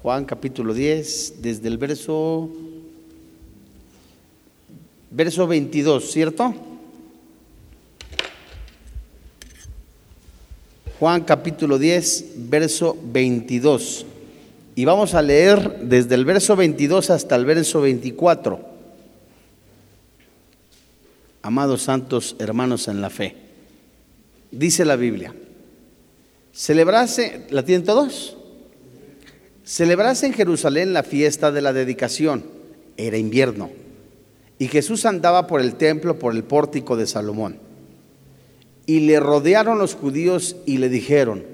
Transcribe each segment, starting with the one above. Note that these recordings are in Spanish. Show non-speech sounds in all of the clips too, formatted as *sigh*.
Juan capítulo 10, desde el verso verso 22, ¿cierto? Juan capítulo 10, verso 22. Y vamos a leer desde el verso 22 hasta el verso 24. Amados santos hermanos en la fe. Dice la Biblia. Celebrase, ¿la tienen todos? Celebrase en Jerusalén la fiesta de la dedicación. Era invierno. Y Jesús andaba por el templo, por el pórtico de Salomón. Y le rodearon los judíos y le dijeron,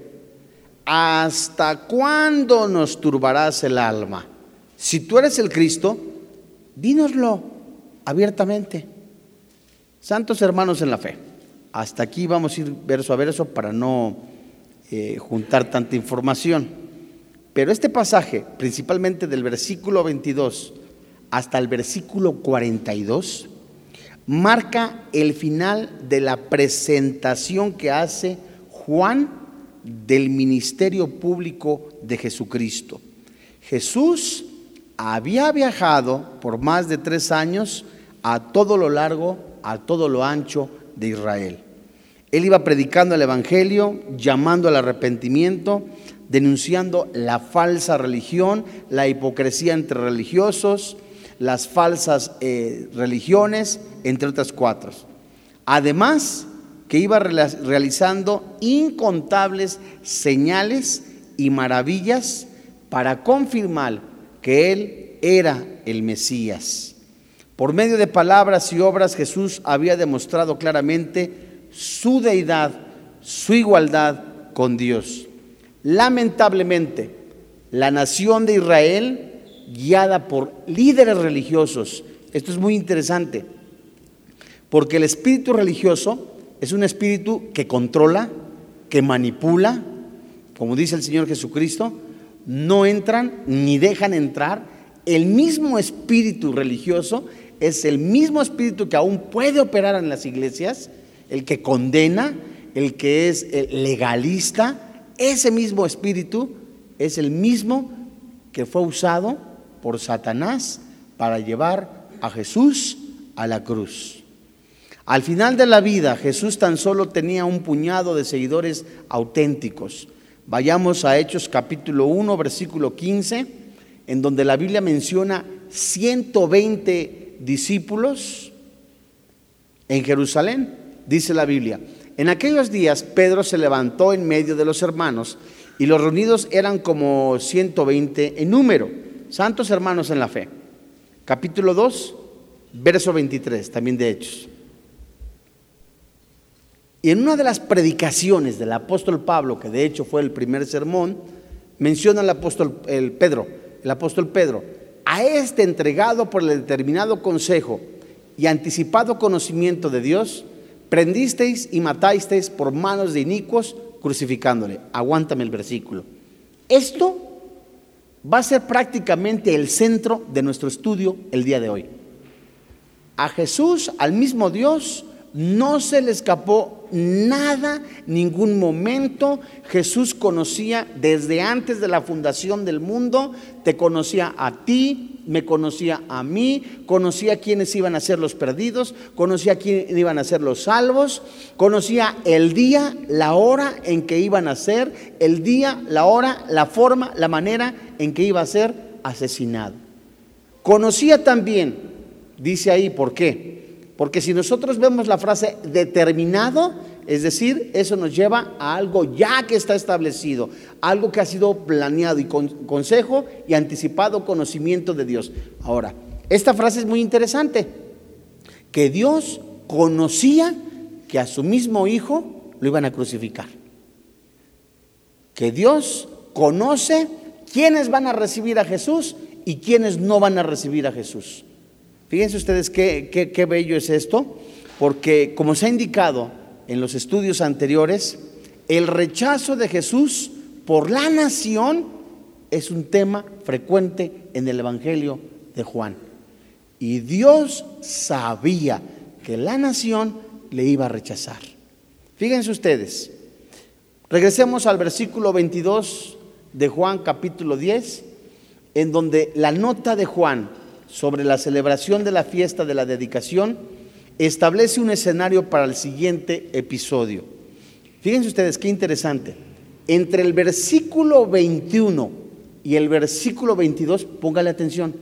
¿hasta cuándo nos turbarás el alma? Si tú eres el Cristo, dínoslo abiertamente. Santos hermanos en la fe. Hasta aquí vamos a ir verso a verso para no eh, juntar tanta información. Pero este pasaje, principalmente del versículo 22 hasta el versículo 42, marca el final de la presentación que hace Juan del ministerio público de Jesucristo. Jesús había viajado por más de tres años a todo lo largo, a todo lo ancho de Israel. Él iba predicando el Evangelio, llamando al arrepentimiento, denunciando la falsa religión, la hipocresía entre religiosos, las falsas eh, religiones, entre otras cuatro. Además, que iba realizando incontables señales y maravillas para confirmar que Él era el Mesías. Por medio de palabras y obras Jesús había demostrado claramente su deidad, su igualdad con Dios. Lamentablemente, la nación de Israel, guiada por líderes religiosos, esto es muy interesante, porque el espíritu religioso es un espíritu que controla, que manipula, como dice el Señor Jesucristo, no entran ni dejan entrar. El mismo espíritu religioso es el mismo espíritu que aún puede operar en las iglesias, el que condena, el que es legalista, ese mismo espíritu es el mismo que fue usado por Satanás para llevar a Jesús a la cruz. Al final de la vida, Jesús tan solo tenía un puñado de seguidores auténticos. Vayamos a Hechos capítulo 1, versículo 15, en donde la Biblia menciona 120 discípulos en Jerusalén, dice la Biblia. En aquellos días Pedro se levantó en medio de los hermanos y los reunidos eran como 120 en número, santos hermanos en la fe. Capítulo 2, verso 23, también de Hechos. Y en una de las predicaciones del apóstol Pablo, que de hecho fue el primer sermón, menciona el apóstol el Pedro, el apóstol Pedro, a este entregado por el determinado consejo y anticipado conocimiento de Dios, prendisteis y matasteis por manos de inicuos crucificándole. Aguántame el versículo. Esto va a ser prácticamente el centro de nuestro estudio el día de hoy. A Jesús, al mismo Dios, no se le escapó nada, ningún momento. Jesús conocía desde antes de la fundación del mundo, te conocía a ti, me conocía a mí, conocía quiénes iban a ser los perdidos, conocía quiénes iban a ser los salvos, conocía el día, la hora en que iban a ser, el día, la hora, la forma, la manera en que iba a ser asesinado. Conocía también, dice ahí, ¿por qué? Porque si nosotros vemos la frase determinado, es decir, eso nos lleva a algo ya que está establecido, algo que ha sido planeado y consejo y anticipado conocimiento de Dios. Ahora, esta frase es muy interesante, que Dios conocía que a su mismo hijo lo iban a crucificar. Que Dios conoce quiénes van a recibir a Jesús y quiénes no van a recibir a Jesús. Fíjense ustedes qué, qué, bello es esto, porque como se ha indicado en los estudios anteriores, el rechazo de Jesús por la nación es un tema frecuente en el Evangelio de Juan. Y Dios sabía que la nación le iba a rechazar. Fíjense ustedes, regresemos al versículo 22 de Juan capítulo 10 en donde la nota de Juan sobre la celebración de la fiesta de la dedicación establece un escenario para el siguiente episodio. Fíjense ustedes qué interesante. Entre el versículo 21 y el versículo 22, póngale atención,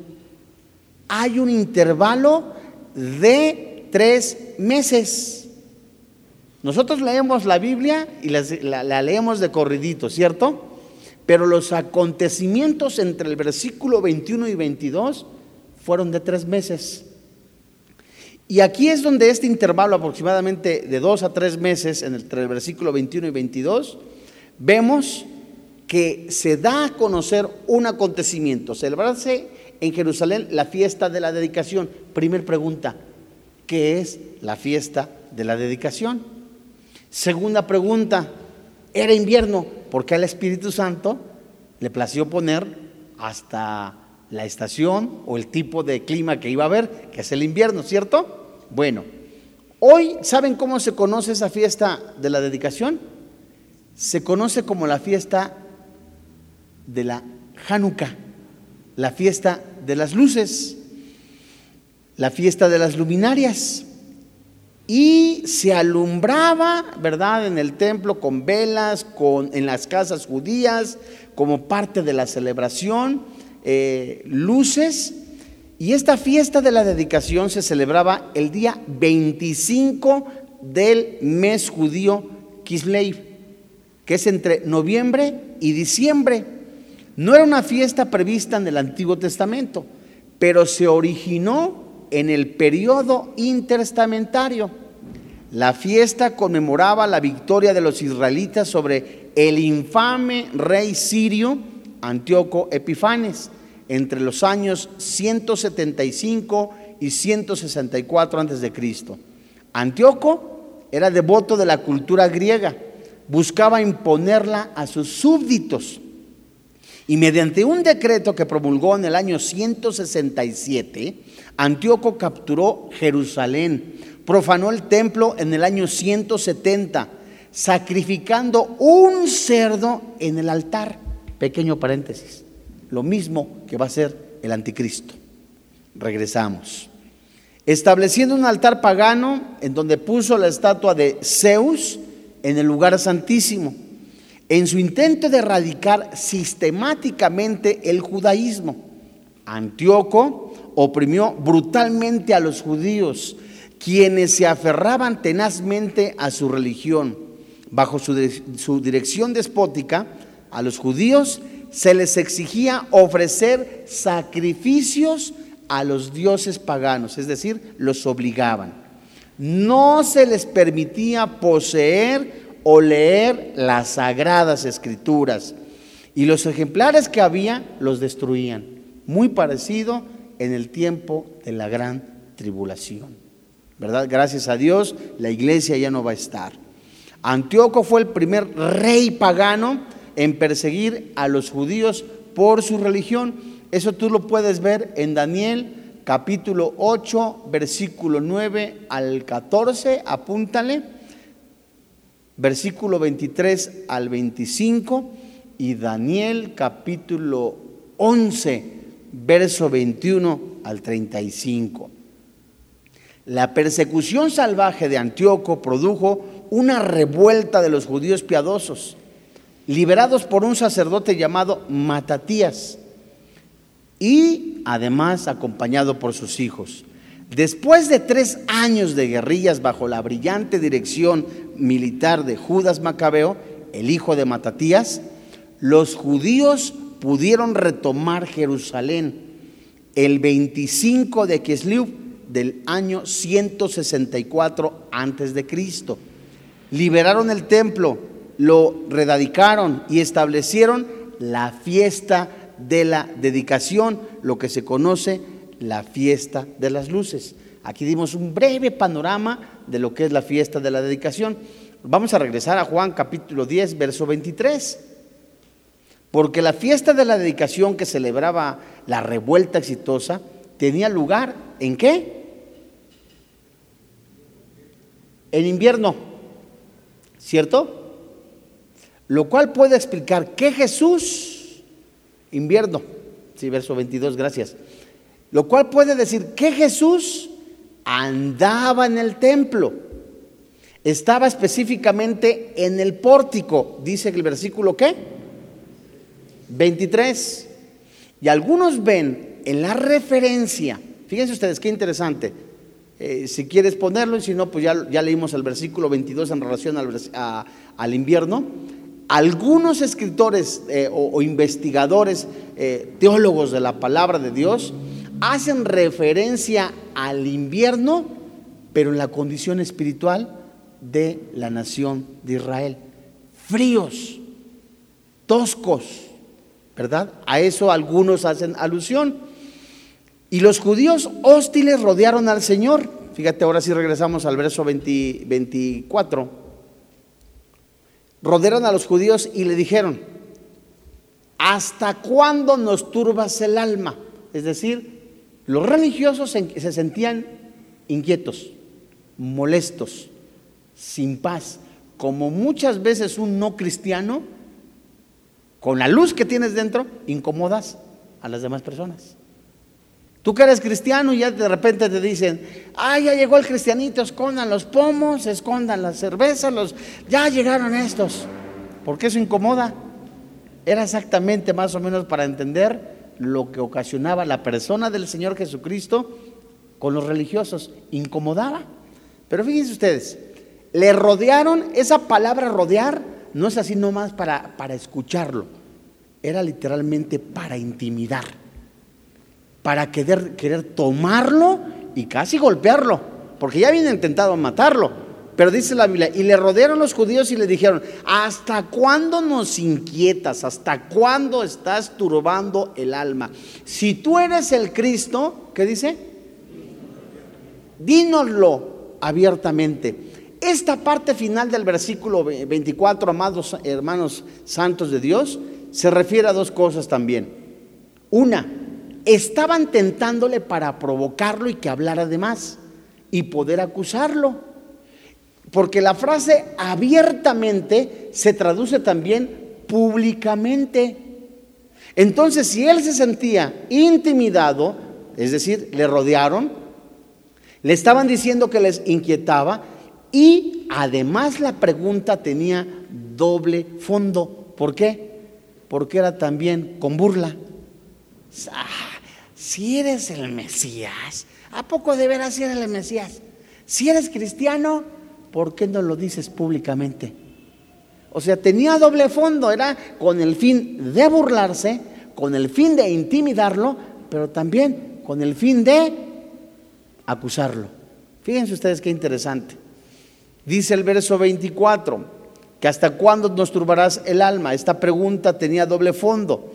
hay un intervalo de tres meses. Nosotros leemos la Biblia y la, la leemos de corridito, ¿cierto? Pero los acontecimientos entre el versículo 21 y 22 fueron de tres meses. Y aquí es donde este intervalo aproximadamente de dos a tres meses, entre el versículo 21 y 22, vemos que se da a conocer un acontecimiento, celebrarse en Jerusalén la fiesta de la dedicación. Primer pregunta, ¿qué es la fiesta de la dedicación? Segunda pregunta, era invierno, porque al Espíritu Santo le plació poner hasta la estación o el tipo de clima que iba a haber, que es el invierno, ¿cierto? Bueno, hoy, ¿saben cómo se conoce esa fiesta de la dedicación? Se conoce como la fiesta de la Hanukkah, la fiesta de las luces, la fiesta de las luminarias. Y se alumbraba, ¿verdad?, en el templo con velas, con, en las casas judías, como parte de la celebración. Eh, luces. Y esta fiesta de la dedicación se celebraba el día 25 del mes judío Kislev, que es entre noviembre y diciembre. No era una fiesta prevista en el Antiguo Testamento, pero se originó en el periodo interstamentario. La fiesta conmemoraba la victoria de los israelitas sobre el infame rey sirio Antíoco Epifanes entre los años 175 y 164 a.C. Antíoco era devoto de la cultura griega, buscaba imponerla a sus súbditos. Y mediante un decreto que promulgó en el año 167, Antíoco capturó Jerusalén, profanó el templo en el año 170, sacrificando un cerdo en el altar. Pequeño paréntesis. Lo mismo que va a ser el anticristo. Regresamos. Estableciendo un altar pagano en donde puso la estatua de Zeus en el lugar santísimo, en su intento de erradicar sistemáticamente el judaísmo. Antíoco oprimió brutalmente a los judíos, quienes se aferraban tenazmente a su religión. Bajo su, su dirección despótica, a los judíos se les exigía ofrecer sacrificios a los dioses paganos, es decir, los obligaban. No se les permitía poseer o leer las sagradas escrituras y los ejemplares que había los destruían, muy parecido en el tiempo de la gran tribulación. ¿Verdad? Gracias a Dios, la iglesia ya no va a estar. Antíoco fue el primer rey pagano en perseguir a los judíos por su religión. Eso tú lo puedes ver en Daniel capítulo 8, versículo 9 al 14, apúntale, versículo 23 al 25 y Daniel capítulo 11, verso 21 al 35. La persecución salvaje de Antíoco produjo una revuelta de los judíos piadosos liberados por un sacerdote llamado Matatías y además acompañado por sus hijos. Después de tres años de guerrillas bajo la brillante dirección militar de Judas Macabeo, el hijo de Matatías, los judíos pudieron retomar Jerusalén el 25 de Kislev del año 164 antes de Cristo. Liberaron el templo, lo redadicaron y establecieron la fiesta de la dedicación, lo que se conoce la fiesta de las luces. Aquí dimos un breve panorama de lo que es la fiesta de la dedicación. Vamos a regresar a Juan capítulo 10, verso 23. Porque la fiesta de la dedicación que celebraba la revuelta exitosa tenía lugar en qué? En invierno, ¿cierto? Lo cual puede explicar que Jesús, invierno, Sí, verso 22, gracias. Lo cual puede decir que Jesús andaba en el templo. Estaba específicamente en el pórtico, dice el versículo ¿qué? 23. Y algunos ven en la referencia, fíjense ustedes qué interesante, eh, si quieres ponerlo y si no, pues ya, ya leímos el versículo 22 en relación al, invierno. Algunos escritores eh, o, investigadores, eh, teólogos de la palabra de Dios, hacen referencia al invierno, pero en la condición espiritual de la nación de Israel. Fríos, toscos, ¿verdad? A eso algunos hacen alusión. Y los judíos hostiles rodearon al Señor. Fíjate, ahora sí regresamos al verso 24. Rodearon a los judíos y le dijeron, ¿hasta cuándo nos turbas el alma? Es decir, los religiosos se sentían inquietos, molestos, sin paz, como muchas veces un no cristiano, con la luz que tienes dentro, incomodas a las demás personas. Tú que eres cristiano y ya de repente te dicen, ah, ya llegó el cristianito, escondan los pomos, escondan las cervezas, los... ya llegaron estos. Porque eso incomoda. Era exactamente más o menos para entender lo que ocasionaba la persona del Señor Jesucristo con los religiosos. Incomodaba. Pero fíjense ustedes, le rodearon, esa palabra rodear no es así nomás para, para escucharlo, era literalmente para intimidar, para querer, querer tomarlo y casi golpearlo, porque ya habían intentado matarlo. Pero dice la Biblia, y le rodearon los judíos y le dijeron, ¿hasta cuándo nos inquietas? ¿Hasta cuándo estás turbando el alma? Si tú eres el Cristo, ¿qué dice? Dínoslo abiertamente. Esta parte final del versículo 24, amados hermanos santos de Dios, se refiere a dos cosas también. Una, estaban tentándole para provocarlo y que hablara de más y poder acusarlo. Porque la frase abiertamente se traduce también públicamente. Entonces, si él se sentía intimidado, es decir, le rodearon, le estaban diciendo que les inquietaba y además la pregunta tenía doble fondo. ¿Por qué? Porque era también con burla. Ah, si eres el Mesías, ¿a poco de veras eres el Mesías? Si eres cristiano, ¿por qué no lo dices públicamente? O sea, tenía doble fondo, era con el fin de burlarse, con el fin de intimidarlo, pero también con el fin de acusarlo. Fíjense ustedes qué interesante. Dice el verso 24, que hasta cuándo nos turbarás el alma. Esta pregunta tenía doble fondo.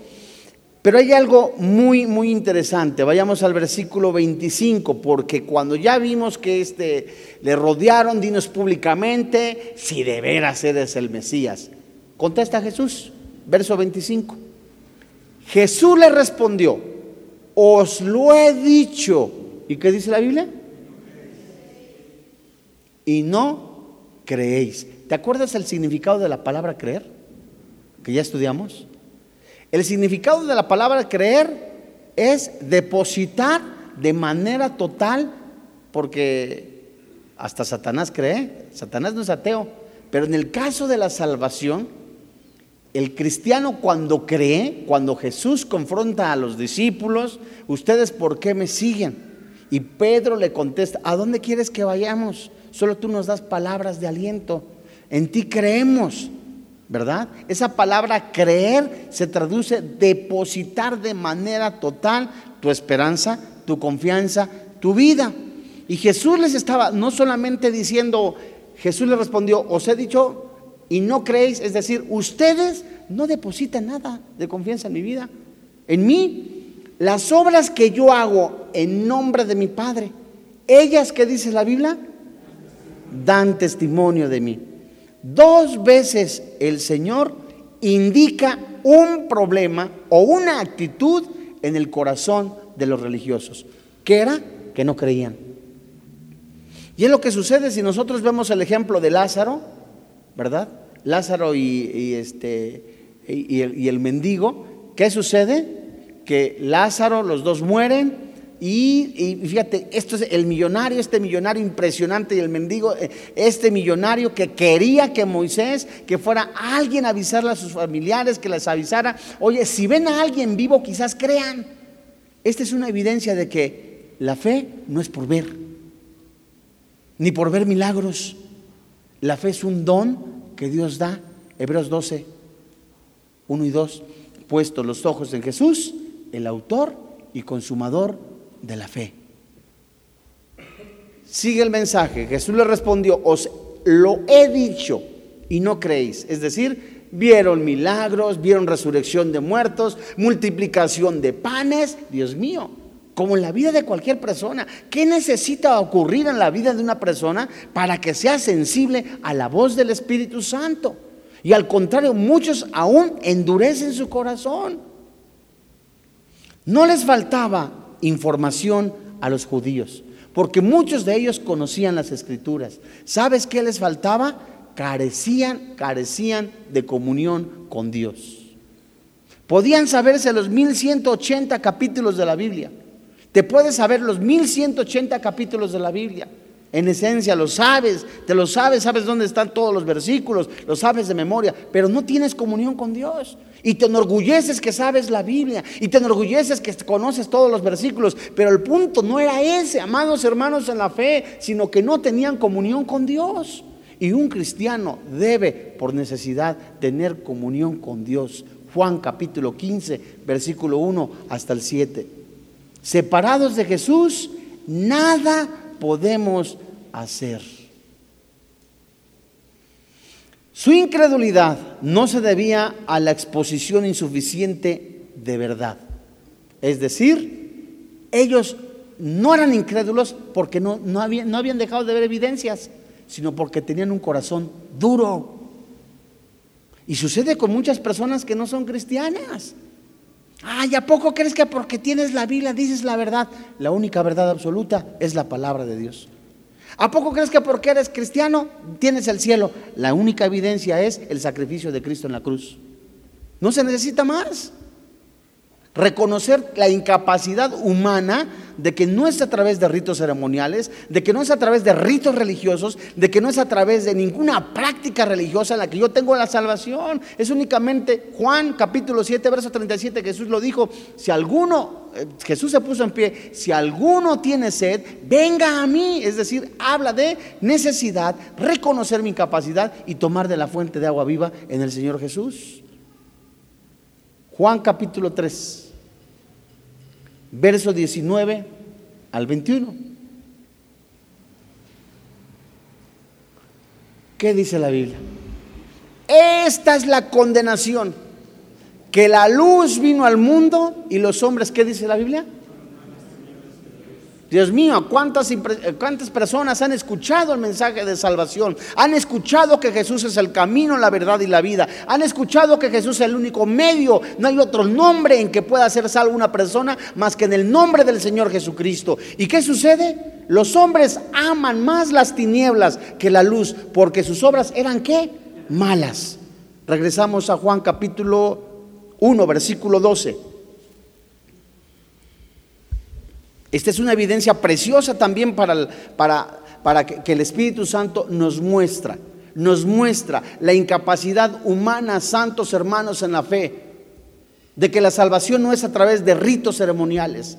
Pero hay algo muy, muy interesante. Vayamos al versículo 25, porque cuando ya vimos que este, le rodearon, dinos públicamente si de veras eres el Mesías. Contesta Jesús, verso 25. Jesús le respondió, os lo he dicho. ¿Y qué dice la Biblia? Y no creéis. ¿Te acuerdas el significado de la palabra creer? Que ya estudiamos. El significado de la palabra creer es depositar de manera total, porque hasta Satanás cree, Satanás no es ateo, pero en el caso de la salvación, el cristiano cuando cree, cuando Jesús confronta a los discípulos, ustedes por qué me siguen? Y Pedro le contesta, ¿a dónde quieres que vayamos? Solo tú nos das palabras de aliento. En ti creemos. ¿Verdad? Esa palabra creer se traduce depositar de manera total tu esperanza, tu confianza, tu vida. Y Jesús les estaba no solamente diciendo, Jesús les respondió, os he dicho y no creéis, es decir, ustedes no depositan nada de confianza en mi vida, en mí. Las obras que yo hago en nombre de mi Padre, ellas que dice la Biblia, dan testimonio de mí. Dos veces el Señor indica un problema o una actitud en el corazón de los religiosos, que era que no creían. Y es lo que sucede si nosotros vemos el ejemplo de Lázaro, ¿verdad? Lázaro y, este, y el mendigo, ¿qué sucede? que Lázaro, los dos mueren, y, fíjate, esto es el millonario, este millonario impresionante y el mendigo, eh, este millonario que quería que Moisés, que fuera alguien a avisarle a sus familiares, que les avisara, oye, si ven a alguien vivo, quizás crean. Esta es una evidencia de que la fe no es por ver, ni por ver milagros. La fe es un don que Dios da. Hebreos 12, 1 y 2, puesto los ojos en Jesús, el autor y consumador de la fe. Sigue el mensaje. Jesús le respondió, os lo he dicho y no creéis. Es decir, vieron milagros, vieron resurrección de muertos, multiplicación de panes. Dios mío, como en la vida de cualquier persona. ¿Qué necesita ocurrir en la vida de una persona para que sea sensible a la voz del Espíritu Santo? Y al contrario, muchos aún endurecen su corazón. No les faltaba información a los judíos, porque muchos de ellos conocían las escrituras. ¿Sabes qué les faltaba? Carecían, carecían de comunión con Dios. Podían saberse los 1180 capítulos de la Biblia. Te puedes saber los 1180 capítulos de la Biblia. En esencia lo sabes, te lo sabes, sabes dónde están todos los versículos, lo sabes de memoria, pero no tienes comunión con Dios. Y te enorgulleces que sabes la Biblia, y te enorgulleces que conoces todos los versículos, pero el punto no era ese, amados hermanos en la fe, sino que no tenían comunión con Dios. Y un cristiano debe, por necesidad, tener comunión con Dios. Juan capítulo 15, versículo 1 hasta el 7. Separados de Jesús, nada podemos hacer. Su incredulidad no se debía a la exposición insuficiente de verdad. Es decir, ellos no eran incrédulos porque no, no, habían, habían dejado de ver evidencias, sino porque tenían un corazón duro. Y sucede con muchas personas que no son cristianas. Ay, ¿a poco crees que porque tienes la Biblia dices la verdad? La única verdad absoluta es la palabra de Dios. ¿A poco crees que porque eres cristiano tienes el cielo? La única evidencia es el sacrificio de Cristo en la cruz. No se necesita más reconocer la incapacidad humana de que no es a través de ritos ceremoniales, de que no es a través de ritos religiosos, de que no es a través de ninguna práctica religiosa en la que yo tengo la salvación. Es únicamente Juan capítulo 7, verso 37, Jesús lo dijo, si alguno, eh, Jesús se puso en pie, si alguno tiene sed, venga a mí. Es decir, habla de necesidad, reconocer mi incapacidad y tomar de la fuente de agua viva en el Señor Jesús. Juan capítulo 3 verso 19 al 21. ¿Qué dice la Biblia? Esta es la condenación, que la luz vino al mundo y los hombres, ¿qué dice la Biblia? Dios mío, ¿cuántas, ¿cuántas personas han escuchado el mensaje de salvación? Han escuchado que Jesús es el camino, la verdad y la vida. Han escuchado que Jesús es el único medio. No hay otro nombre en que pueda ser salvo una persona más que en el nombre del Señor Jesucristo. ¿Y qué sucede? Los hombres aman más las tinieblas que la luz, porque sus obras eran qué? Malas. Regresamos a Juan capítulo 1, versículo 12. Esta es una evidencia preciosa también para, para, para que, el Espíritu Santo nos muestra, nos muestra la incapacidad humana, santos hermanos en la fe, de que la salvación no es a través de ritos ceremoniales.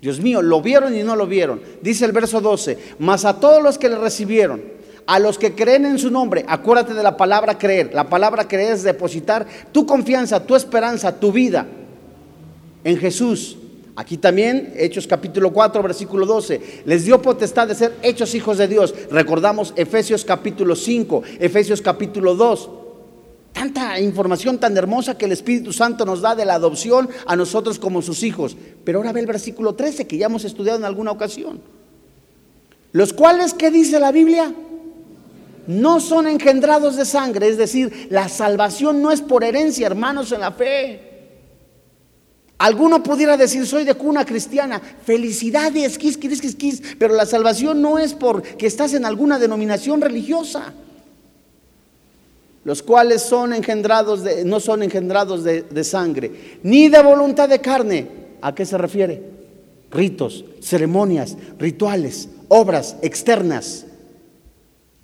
Dios mío, lo vieron y no lo vieron. Dice el verso 12, mas a todos los que le recibieron, a los que creen en su nombre, acuérdate de la palabra creer. La palabra creer es depositar tu confianza, tu esperanza, tu vida en Jesús. Aquí también, Hechos capítulo 4, versículo 12, les dio potestad de ser hechos hijos de Dios. Recordamos Efesios capítulo 5, Efesios capítulo 2. Tanta información tan hermosa que el Espíritu Santo nos da de la adopción a nosotros como sus hijos. Pero ahora ve el versículo 13 que ya hemos estudiado en alguna ocasión. Los cuales, ¿qué dice la Biblia? No son engendrados de sangre, es decir, la salvación no es por herencia, hermanos, en la fe. Alguno pudiera decir, soy de cuna cristiana, felicidades, quis, quis, quis, quis, pero la salvación no es porque estás en alguna denominación religiosa. Los cuales son engendrados de, no son engendrados de, de sangre, ni de voluntad de carne, ¿A qué se refiere? Ritos, ceremonias, rituales, obras externas.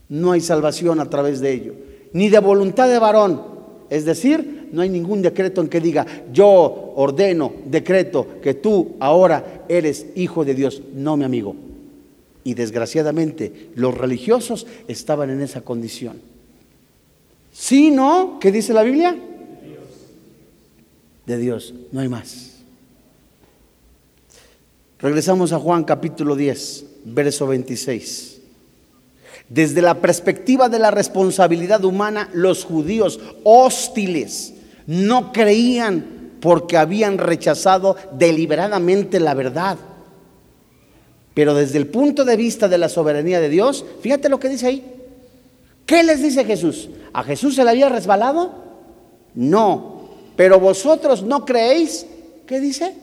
No hay salvación a través de ello, ni de voluntad de varón. Es decir, no hay ningún decreto en que diga, yo ordeno, decreto, que tú ahora eres hijo de Dios. No, mi amigo. Y desgraciadamente los religiosos estaban en esa condición. Si no, ¿qué dice la Biblia? De Dios, no hay más. Regresamos a Juan capítulo 10, verso 26. Desde la perspectiva de la responsabilidad humana, los judíos hostiles no creían porque habían rechazado deliberadamente la verdad. Pero desde el punto de vista de la soberanía de Dios, fíjate lo que dice ahí. ¿Qué les dice Jesús? ¿A Jesús se le había resbalado? No. Pero vosotros no creéis. ¿Qué dice?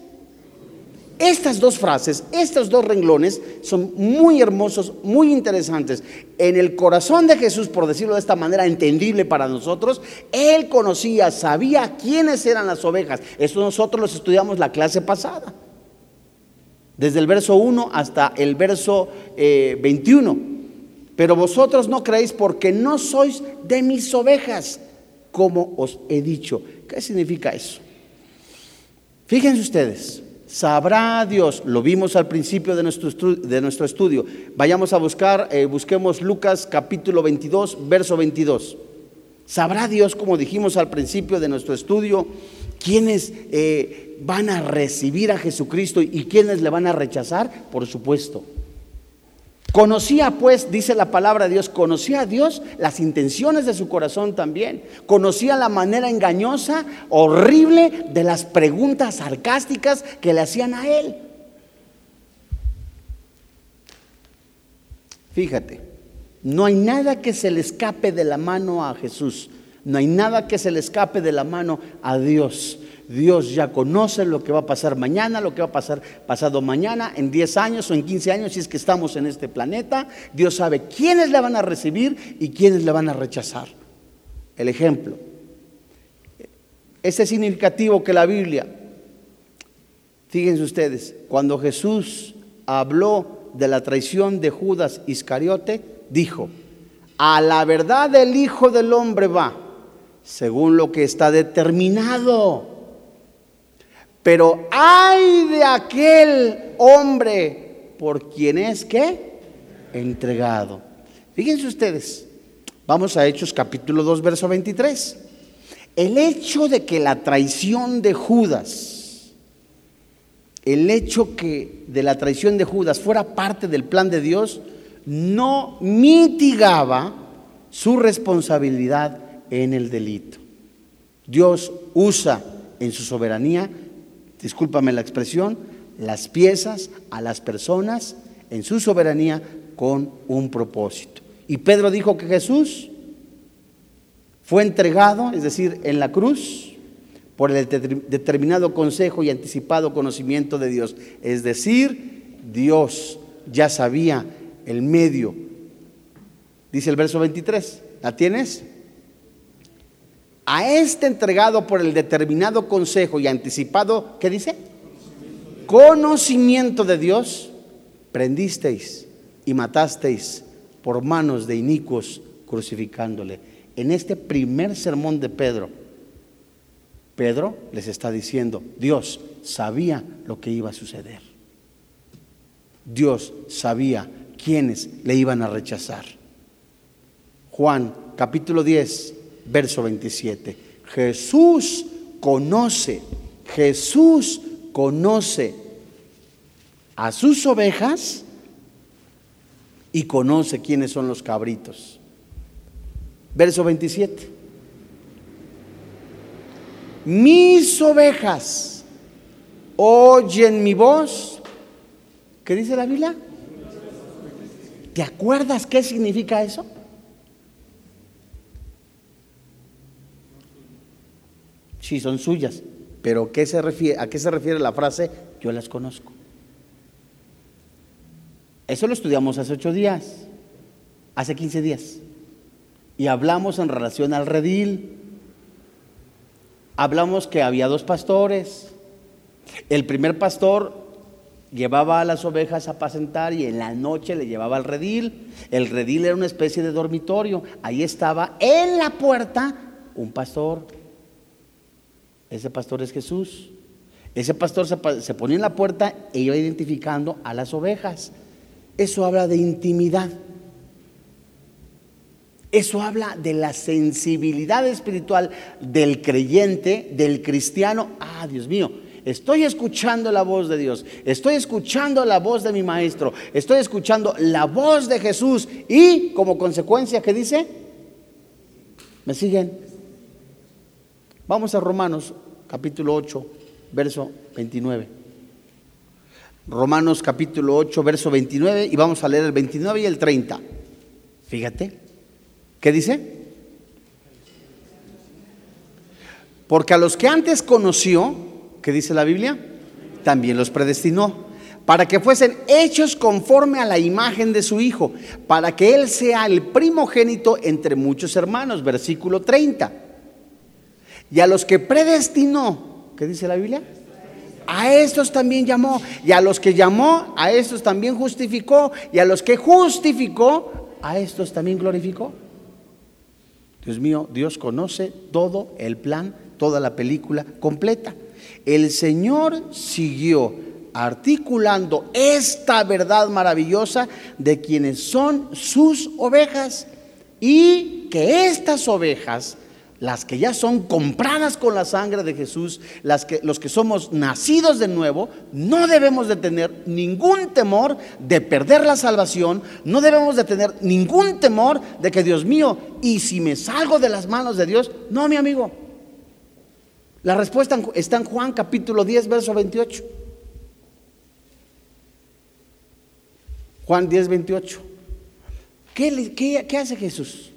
Estas dos frases, estos dos renglones son muy hermosos, muy interesantes. En el corazón de Jesús, por decirlo de esta manera entendible para nosotros, Él conocía, sabía quiénes eran las ovejas. Eso nosotros los estudiamos la clase pasada, desde el verso 1 hasta el verso 21. Eh, Pero vosotros no creéis porque no sois de mis ovejas, como os he dicho. ¿Qué significa eso? Fíjense ustedes. Sabrá Dios, lo vimos al principio de nuestro, de nuestro estudio. Vayamos a buscar, eh, busquemos Lucas capítulo 22, verso 22. Sabrá Dios, como dijimos al principio de nuestro estudio, quiénes eh, van a recibir a Jesucristo y quiénes le van a rechazar, por supuesto. Conocía pues, dice la palabra de Dios, conocía a Dios las intenciones de su corazón también. Conocía la manera engañosa, horrible de las preguntas sarcásticas que le hacían a él. Fíjate, no hay nada que se le escape de la mano a Jesús. No hay nada que se le escape de la mano a Dios. Dios ya conoce lo que va a pasar mañana, lo que va a pasar pasado mañana, en 10 años o en 15 años, si es que estamos en este planeta. Dios sabe quiénes le van a recibir y quiénes le van a rechazar. El ejemplo. Este es significativo que la Biblia, fíjense ustedes, cuando Jesús habló de la traición de Judas Iscariote, dijo, a la verdad el Hijo del Hombre va, según lo que está determinado pero hay de aquel hombre por quien es que entregado. Fíjense ustedes, vamos a Hechos capítulo 2, verso 23. El hecho de que la traición de Judas, el hecho que de la traición de Judas fuera parte del plan de Dios, no mitigaba su responsabilidad en el delito. Dios usa en su soberanía discúlpame la expresión, las piezas a las personas en su soberanía con un propósito. Y Pedro dijo que Jesús fue entregado, es decir, en la cruz, por el determinado consejo y anticipado conocimiento de Dios. Es decir, Dios ya sabía el medio. Dice el verso 23, ¿la tienes? A este entregado por el determinado consejo y anticipado, ¿qué dice? Conocimiento de Dios, prendisteis y matasteis por manos de inicuos crucificándole. En este primer sermón de Pedro, Pedro les está diciendo, Dios sabía lo que iba a suceder. Dios sabía quiénes le iban a rechazar. Juan capítulo 10, verso 27. Jesús conoce, Jesús conoce a sus ovejas y conoce quiénes son los cabritos. Verso 27. Mis ovejas oyen mi voz. ¿Qué dice la Biblia? ¿Te acuerdas qué significa eso? Sí, son suyas. Pero ¿qué se refiere, ¿a qué se refiere la frase? Yo las conozco. Eso lo estudiamos hace ocho días, hace quince días. Y hablamos en relación al redil. Hablamos que había dos pastores, El primer pastor llevaba a las ovejas a apacentar y en la noche le llevaba al redil. El redil era una especie de dormitorio. Ahí estaba en la puerta un pastor. Ese pastor es Jesús. Ese pastor se, ponía en la puerta e iba identificando a las ovejas. Eso habla de intimidad. Eso habla de la sensibilidad espiritual del creyente, del cristiano. Ah, Dios mío, estoy escuchando la voz de Dios, estoy escuchando la voz de mi maestro, estoy escuchando la voz de Jesús y como consecuencia, ¿qué dice? ¿Me siguen? Vamos a Romanos capítulo 8, verso 29. Romanos capítulo 8, verso 29 y vamos a leer el 29 y el 30. Fíjate. ¿Qué dice? Porque a los que antes conoció, ¿qué dice la Biblia? También los predestinó para que fuesen hechos conforme a la imagen de su Hijo, para que Él sea el primogénito entre muchos hermanos, versículo 30. Y a los que predestinó, ¿qué dice la Biblia? A estos también llamó, y a los que llamó, a estos también justificó, y a los que justificó, a estos también glorificó. Dios mío, Dios conoce todo el plan, toda la película completa. El Señor siguió articulando esta verdad maravillosa de quienes son sus ovejas y que estas ovejas las que ya son compradas con la sangre de Jesús, las que, los que somos nacidos de nuevo, no debemos de tener ningún temor de perder la salvación, no debemos de tener ningún temor de que Dios mío, y si me salgo de las manos de Dios, no, mi amigo. La respuesta está en Juan capítulo 10, verso 28. Juan 10, 28. ¿Qué, qué, qué hace Jesús?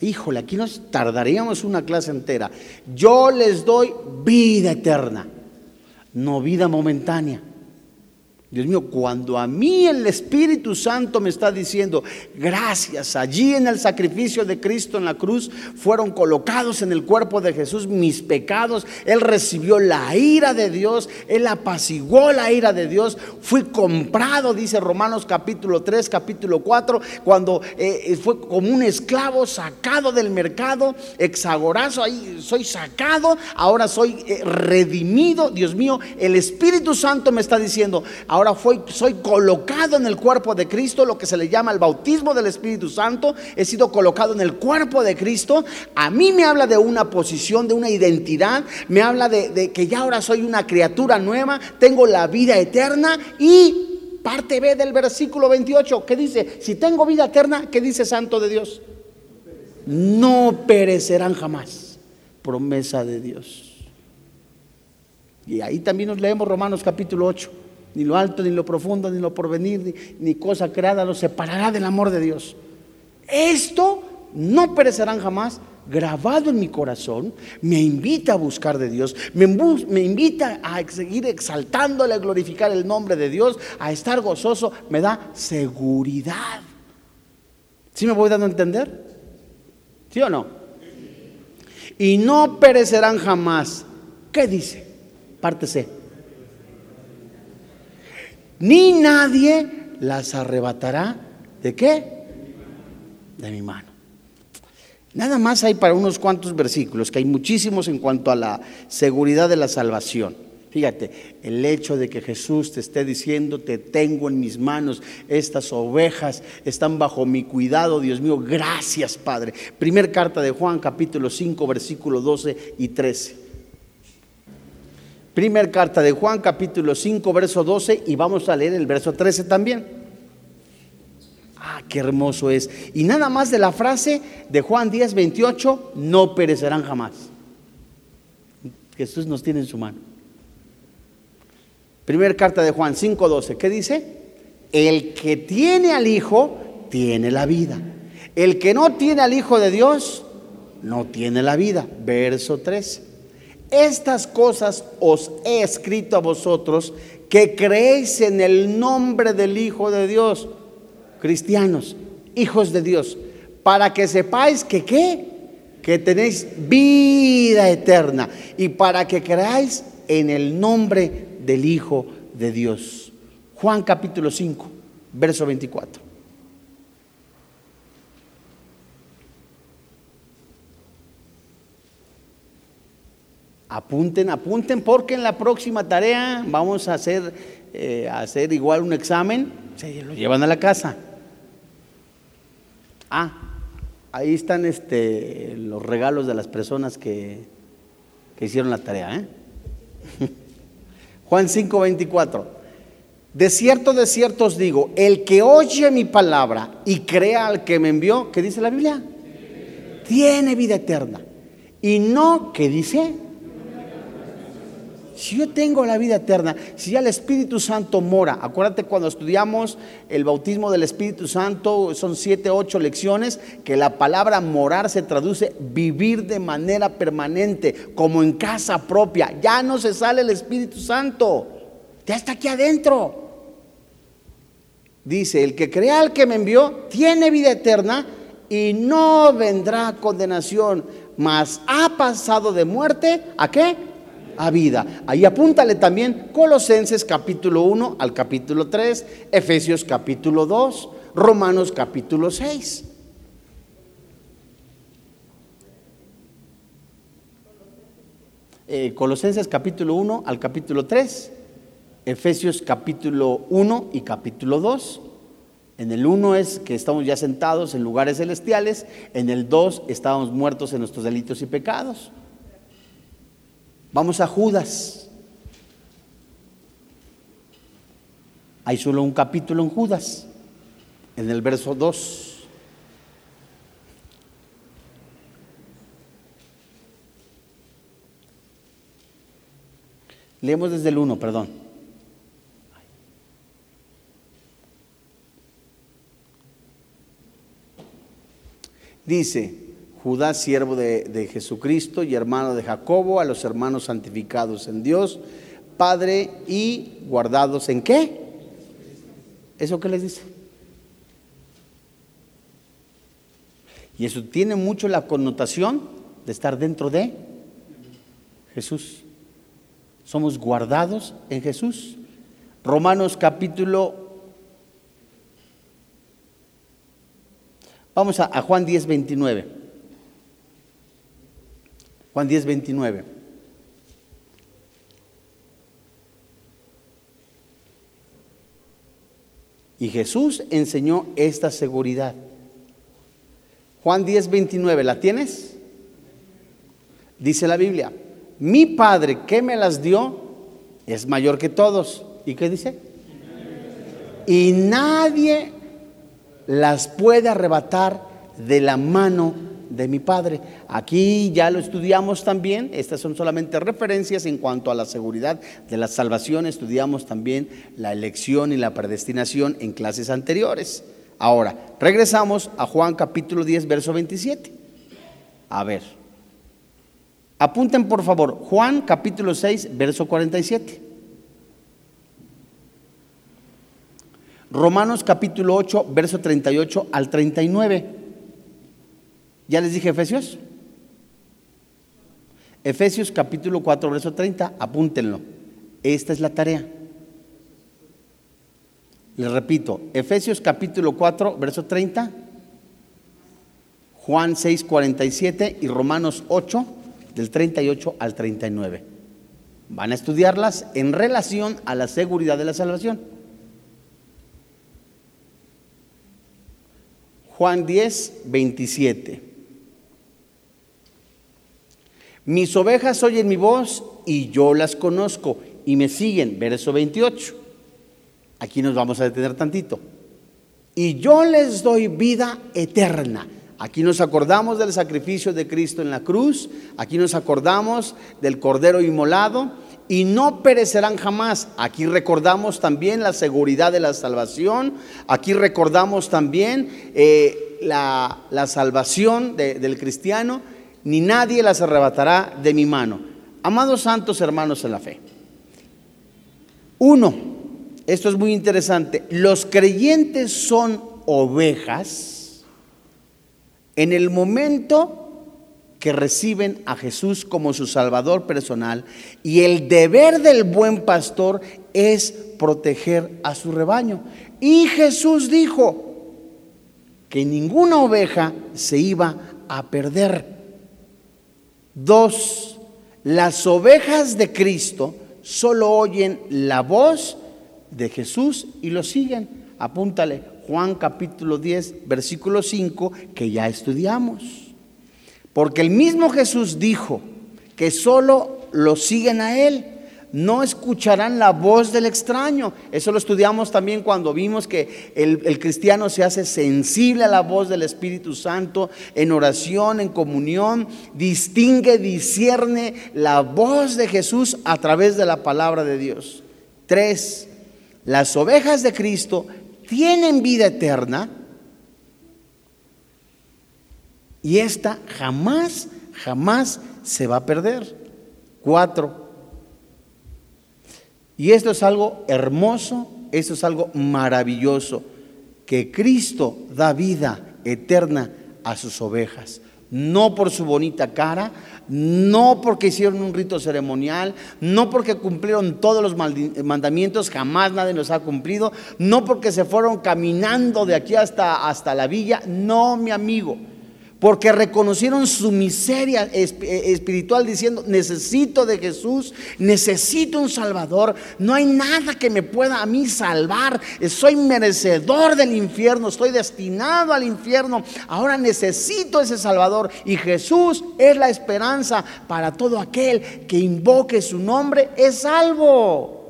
Híjole, aquí nos tardaríamos una clase entera. Yo les doy vida eterna, no vida momentánea. Dios mío, cuando a mí el Espíritu Santo me está diciendo, gracias, allí en el sacrificio de Cristo en la cruz fueron colocados en el cuerpo de Jesús mis pecados, Él recibió la ira de Dios, Él apaciguó la ira de Dios, fui comprado, dice Romanos capítulo 3, capítulo 4, cuando eh, fue como un esclavo sacado del mercado, exagorazo, ahí soy sacado, ahora soy eh, redimido, Dios mío, el Espíritu Santo me está diciendo, ahora soy colocado en el cuerpo de Cristo, lo que se le llama el bautismo del Espíritu Santo, he sido colocado en el cuerpo de Cristo, a mí me habla de una posición, de una identidad, me habla de, que ya ahora soy una criatura nueva, tengo la vida eterna. Y parte B del versículo 28, que dice, si tengo vida eterna, ¿qué dice Santo de Dios? No perecerán jamás, promesa de Dios. Y ahí también nos leemos Romanos capítulo 8 ni lo alto, ni lo profundo, ni lo porvenir, ni, cosa creada los separará del amor de Dios. Esto no perecerán jamás, grabado en mi corazón, me invita a buscar de Dios, me, me, invita a seguir exaltándole, a glorificar el nombre de Dios, a estar gozoso, me da seguridad. ¿Sí me voy dando a entender? ¿Sí o no? Y no perecerán jamás. ¿Qué dice? Parte C ni nadie las arrebatará. ¿De qué? De mi mano. Nada más hay para unos cuantos versículos, que hay muchísimos en cuanto a la seguridad de la salvación. Fíjate, el hecho de que Jesús te esté diciendo, te tengo en mis manos, estas ovejas están bajo mi cuidado, Dios mío, gracias Padre. Primer carta de Juan, capítulo 5, versículo 12 y 13. Primer carta de Juan, capítulo 5, verso 12, y vamos a leer el verso 13 también. Ah, qué hermoso es. Y nada más de la frase de Juan 10, 28, no perecerán jamás. Jesús nos tiene en su mano. Primer carta de Juan 5, 12, ¿qué dice? El que tiene al Hijo, tiene la vida. El que no tiene al Hijo de Dios, no tiene la vida. Verso 13. Estas cosas os he escrito a vosotros que creéis en el nombre del Hijo de Dios, cristianos, hijos de Dios, para que sepáis que qué, que tenéis vida eterna y para que creáis en el nombre del Hijo de Dios. Juan capítulo 5, verso 24. Apunten, apunten, porque en la próxima tarea vamos a hacer, eh, hacer igual un examen, se lo llevan a la casa. Ah, ahí están este, los regalos de las personas que, que hicieron la tarea. ¿eh? *laughs* Juan 5, 24. De cierto, de cierto os digo, el que oye mi palabra y crea al que me envió, ¿qué dice la Biblia? Tiene vida eterna. Y no, ¿qué dice? Si yo tengo la vida eterna, si ya el Espíritu Santo mora, acuérdate cuando estudiamos el bautismo del Espíritu Santo, son siete, ocho lecciones, que la palabra morar se traduce vivir de manera permanente, como en casa propia. Ya no se sale el Espíritu Santo, ya está aquí adentro. Dice, el que crea al que me envió, tiene vida eterna y no vendrá condenación, mas ha pasado de muerte a qué? A vida. Ahí apúntale también Colosenses capítulo 1 al capítulo 3, Efesios capítulo 2, Romanos capítulo 6. Eh, Colosenses capítulo 1 al capítulo 3, Efesios capítulo 1 y capítulo 2. En el 1 es que estamos ya sentados en lugares celestiales, en el 2 estábamos muertos en nuestros delitos y pecados. Vamos a Judas. Hay solo un capítulo en Judas, en el verso 2. Leemos desde el 1, perdón. Dice, Judas, siervo de, Jesucristo y hermano de Jacobo, a los hermanos santificados en Dios, Padre y guardados en qué? ¿Eso qué les dice? Y eso tiene mucho la connotación de estar dentro de Jesús. Somos guardados en Jesús. Romanos capítulo... Vamos a, a Juan 10, 29. Juan 10, 29. Y Jesús enseñó esta seguridad. Juan 10, 29, ¿la tienes? Dice la Biblia, mi Padre que me las dio es mayor que todos. ¿Y qué dice? Y nadie las puede arrebatar de la mano de mi Padre. Aquí ya lo estudiamos también, estas son solamente referencias en cuanto a la seguridad de la salvación, estudiamos también la elección y la predestinación en clases anteriores. Ahora, regresamos a Juan capítulo 10, verso 27. A ver, apunten por favor, Juan capítulo 6, verso 47. Romanos capítulo 8, verso 38 al 39. ¿Ya les dije Efesios? Efesios capítulo 4, verso 30, apúntenlo. Esta es la tarea. Les repito, Efesios capítulo 4, verso 30, Juan 6, 47 y Romanos 8, del 38 al 39. Van a estudiarlas en relación a la seguridad de la salvación. Juan 10, 27. Mis ovejas oyen mi voz y yo las conozco y me siguen. Verso 28. Aquí nos vamos a detener tantito. Y yo les doy vida eterna. Aquí nos acordamos del sacrificio de Cristo en la cruz. Aquí nos acordamos del Cordero inmolado. Y no perecerán jamás. Aquí recordamos también la seguridad de la salvación. Aquí recordamos también eh, la, salvación del cristiano ni nadie las arrebatará de mi mano. Amados santos hermanos en la fe. Uno, esto es muy interesante, los creyentes son ovejas en el momento que reciben a Jesús como su Salvador personal y el deber del buen pastor es proteger a su rebaño. Y Jesús dijo que ninguna oveja se iba a perder. Dos, las ovejas de Cristo solo oyen la voz de Jesús y lo siguen. Apúntale Juan capítulo 10, versículo 5, que ya estudiamos. Porque el mismo Jesús dijo que solo lo siguen a Él no escucharán la voz del extraño. Eso lo estudiamos también cuando vimos que el, cristiano se hace sensible a la voz del Espíritu Santo en oración, en comunión, distingue, discierne la voz de Jesús a través de la palabra de Dios. Tres, las ovejas de Cristo tienen vida eterna y esta jamás, jamás se va a perder. Cuatro, y esto es algo hermoso, esto es algo maravilloso, que Cristo da vida eterna a sus ovejas. No por su bonita cara, no porque hicieron un rito ceremonial, no porque cumplieron todos los mandamientos, jamás nadie los ha cumplido, no porque se fueron caminando de aquí hasta, hasta la villa, no mi amigo porque reconocieron su miseria eh, espiritual diciendo, necesito de Jesús, necesito un Salvador, no hay nada que me pueda a mí salvar, soy merecedor del infierno, estoy destinado al infierno, ahora necesito ese Salvador y Jesús es la esperanza para todo aquel que invoque su nombre, es salvo.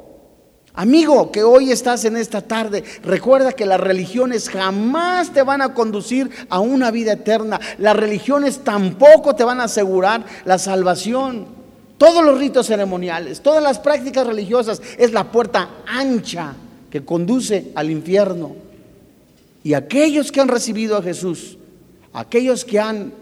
Amigo que hoy estás en esta tarde, recuerda que las religiones jamás te van a conducir a una vida eterna. Las religiones tampoco te van a asegurar la salvación. Todos los ritos ceremoniales, todas las prácticas religiosas es la puerta ancha que conduce al infierno. Y aquellos que han recibido a Jesús, aquellos que han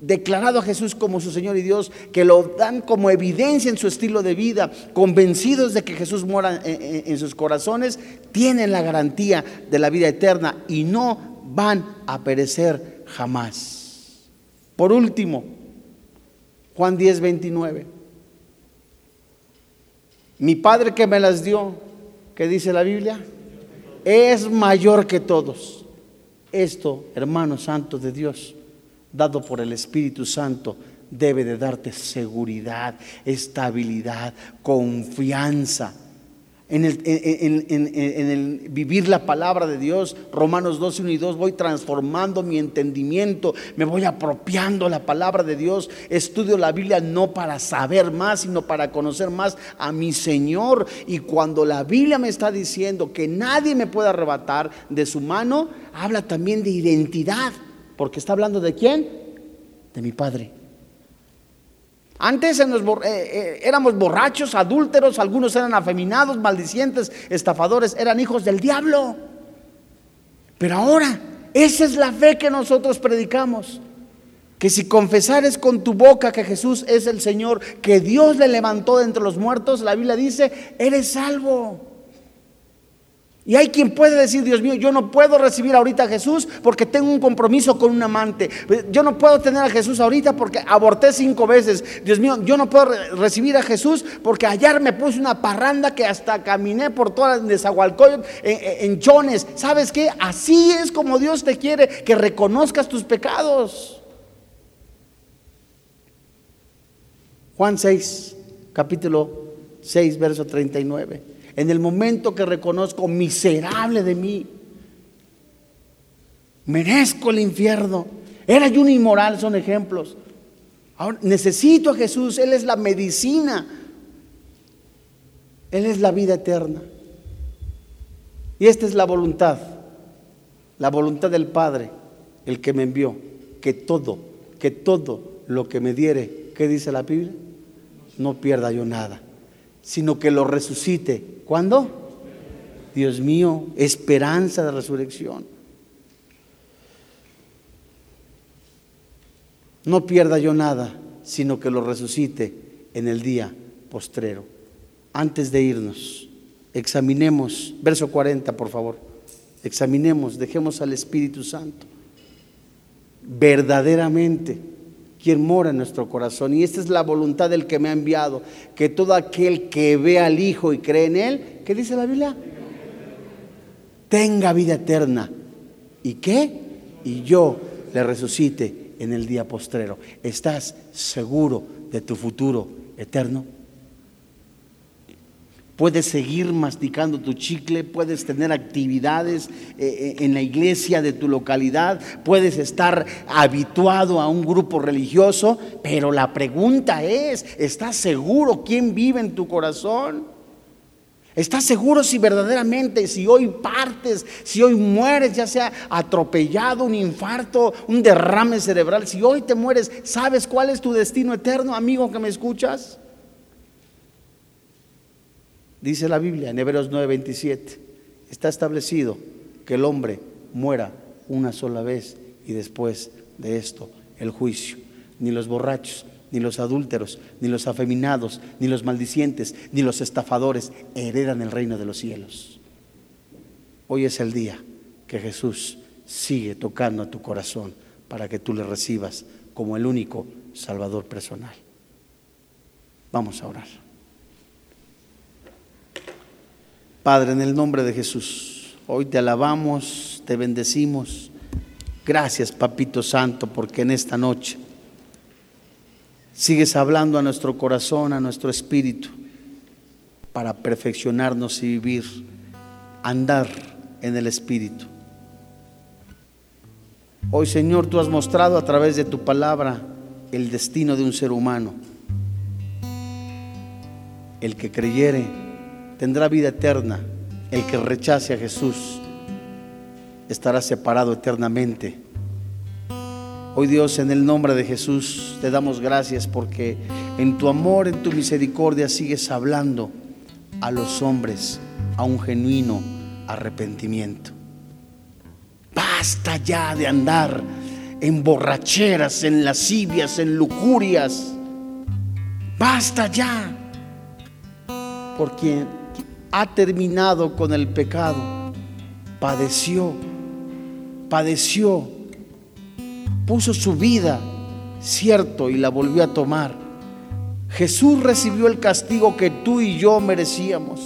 declarado a Jesús como su Señor y Dios, que lo dan como evidencia en su estilo de vida, convencidos de que Jesús mora en, sus corazones, tienen la garantía de la vida eterna y no van a perecer jamás. Por último, Juan 10, 29. Mi Padre que me las dio, ¿qué dice la Biblia? Es mayor que todos. Esto, hermano santo de Dios, dado por el Espíritu Santo debe de darte seguridad, estabilidad, confianza. En el, vivir la palabra de Dios, Romanos 12, 1 y 2, voy transformando mi entendimiento, me voy apropiando la palabra de Dios, estudio la Biblia no para saber más, sino para conocer más a mi Señor. Y cuando la Biblia me está diciendo que nadie me puede arrebatar de su mano, habla también de identidad. Porque está hablando de quién? De mi Padre. Antes eh, eh, éramos borrachos, adúlteros, algunos eran afeminados, maldicientes, estafadores, eran hijos del diablo. Pero ahora, esa es la fe que nosotros predicamos. Que si confesares con tu boca que Jesús es el Señor, que Dios le levantó de entre los muertos, la Biblia dice, eres salvo. Y hay quien puede decir, Dios mío, yo no puedo recibir ahorita a Jesús porque tengo un compromiso con un amante. Yo no puedo tener a Jesús ahorita porque aborté cinco veces. Dios mío, yo no puedo recibir a Jesús porque ayer me puse una parranda que hasta caminé por todas las de en, chones. ¿Sabes qué? Así es como Dios te quiere, que reconozcas tus pecados. Juan 6, capítulo 6, verso 39 en el momento que reconozco miserable de mí, merezco el infierno, era yo un inmoral, son ejemplos. Ahora necesito a Jesús, Él es la medicina, Él es la vida eterna. Y esta es la voluntad, la voluntad del Padre, el que me envió, que todo, que todo lo que me diere, ¿qué dice la Biblia? No pierda yo nada, sino que lo resucite ¿Cuándo? Dios mío, esperanza de resurrección. No pierda yo nada, sino que lo resucite en el día postrero. Antes de irnos, examinemos, verso 40, por favor. Examinemos, dejemos al Espíritu Santo verdaderamente quien mora en nuestro corazón. Y esta es la voluntad del que me ha enviado, que todo aquel que ve al Hijo y cree en Él, ¿qué dice la Biblia? Tenga vida eterna. ¿Y qué? Y yo le resucite en el día postrero. ¿Estás seguro de tu futuro eterno? Puedes seguir masticando tu chicle, puedes tener actividades eh, eh, en la iglesia de tu localidad, puedes estar habituado a un grupo religioso, pero la pregunta es, ¿estás seguro quién vive en tu corazón? ¿Estás seguro si verdaderamente, si hoy partes, si hoy mueres, ya sea atropellado, un infarto, un derrame cerebral, si hoy te mueres, ¿sabes cuál es tu destino eterno, amigo que me escuchas? Dice la Biblia en Hebreos 9:27, está establecido que el hombre muera una sola vez y después de esto el juicio. Ni los borrachos, ni los adúlteros, ni los afeminados, ni los maldicientes, ni los estafadores heredan el reino de los cielos. Hoy es el día que Jesús sigue tocando a tu corazón para que tú le recibas como el único Salvador personal. Vamos a orar. Padre, en el nombre de Jesús, hoy te alabamos, te bendecimos. Gracias, Papito Santo, porque en esta noche sigues hablando a nuestro corazón, a nuestro espíritu, para perfeccionarnos y vivir, andar en el espíritu. Hoy, Señor, tú has mostrado a través de tu palabra el destino de un ser humano. El que creyere tendrá vida eterna. El que rechace a Jesús estará separado eternamente. Hoy Dios, en el nombre de Jesús, te damos gracias porque en tu amor, en tu misericordia, sigues hablando a los hombres a un genuino arrepentimiento. Basta ya de andar en borracheras, en lascivias, en lujurias. Basta ya. Porque ha terminado con el pecado, padeció, padeció, puso su vida, cierto, y la volvió a tomar. Jesús recibió el castigo que tú y yo merecíamos.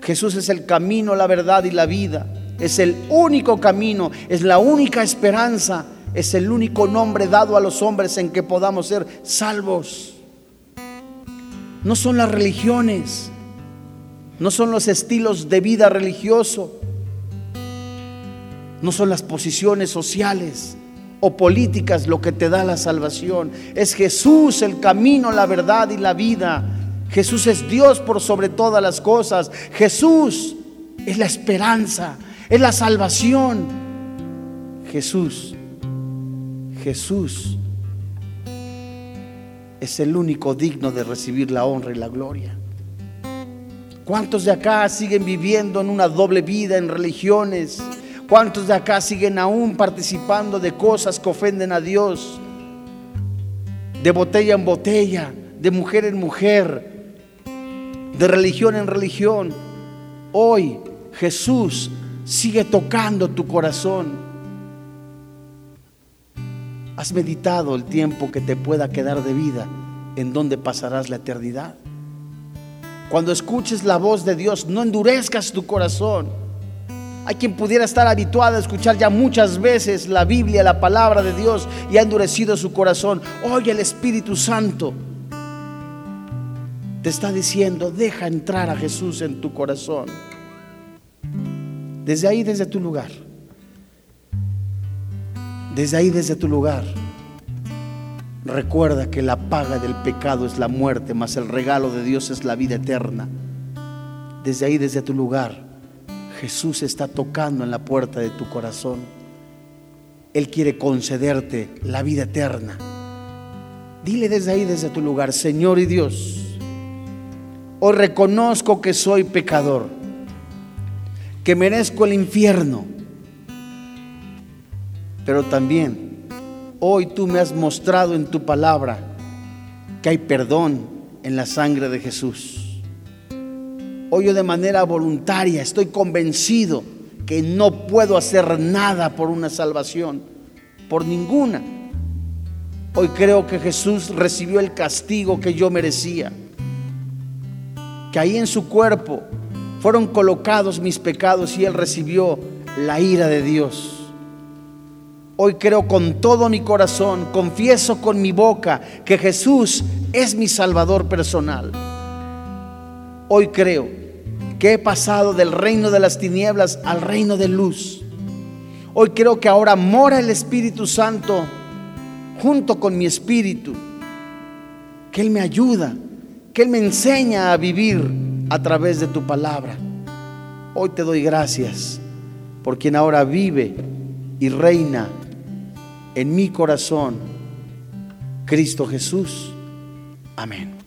Jesús es el camino, la verdad y la vida. Es el único camino, es la única esperanza, es el único nombre dado a los hombres en que podamos ser salvos. No son las religiones, no son los estilos de vida religioso, no son las posiciones sociales o políticas lo que te da la salvación. Es Jesús el camino, la verdad y la vida. Jesús es Dios por sobre todas las cosas. Jesús es la esperanza, es la salvación. Jesús, Jesús es el único digno de recibir la honra y la gloria. ¿Cuántos de acá siguen viviendo en una doble vida en religiones? ¿Cuántos de acá siguen aún participando de cosas que ofenden a Dios? De botella en botella, de mujer en mujer, de religión en religión. Hoy Jesús sigue tocando tu corazón. ¿Has meditado el tiempo que te pueda quedar de vida en donde pasarás la eternidad? Cuando escuches la voz de Dios, no endurezcas tu corazón. Hay quien pudiera estar habituado a escuchar ya muchas veces la Biblia, la palabra de Dios y ha endurecido su corazón. Hoy el Espíritu Santo te está diciendo, deja entrar a Jesús en tu corazón. Desde ahí, desde tu lugar. Desde ahí, desde tu lugar. Recuerda que la paga del pecado es la muerte, mas el regalo de Dios es la vida eterna. Desde ahí, desde tu lugar, Jesús está tocando en la puerta de tu corazón. Él quiere concederte la vida eterna. Dile desde ahí, desde tu lugar, Señor y Dios, hoy reconozco que soy pecador, que merezco el infierno, pero también Hoy tú me has mostrado en tu palabra que hay perdón en la sangre de Jesús. Hoy yo de manera voluntaria estoy convencido que no puedo hacer nada por una salvación, por ninguna. Hoy creo que Jesús recibió el castigo que yo merecía. Que ahí en su cuerpo fueron colocados mis pecados y Él recibió la ira de Dios. Hoy creo con todo mi corazón, confieso con mi boca que Jesús es mi Salvador personal. Hoy creo que he pasado del reino de las tinieblas al reino de luz. Hoy creo que ahora mora el Espíritu Santo junto con mi espíritu, que Él me ayuda, que Él me enseña a vivir a través de tu palabra. Hoy te doy gracias por quien ahora vive y reina en mi corazón, Cristo Jesús. Amén.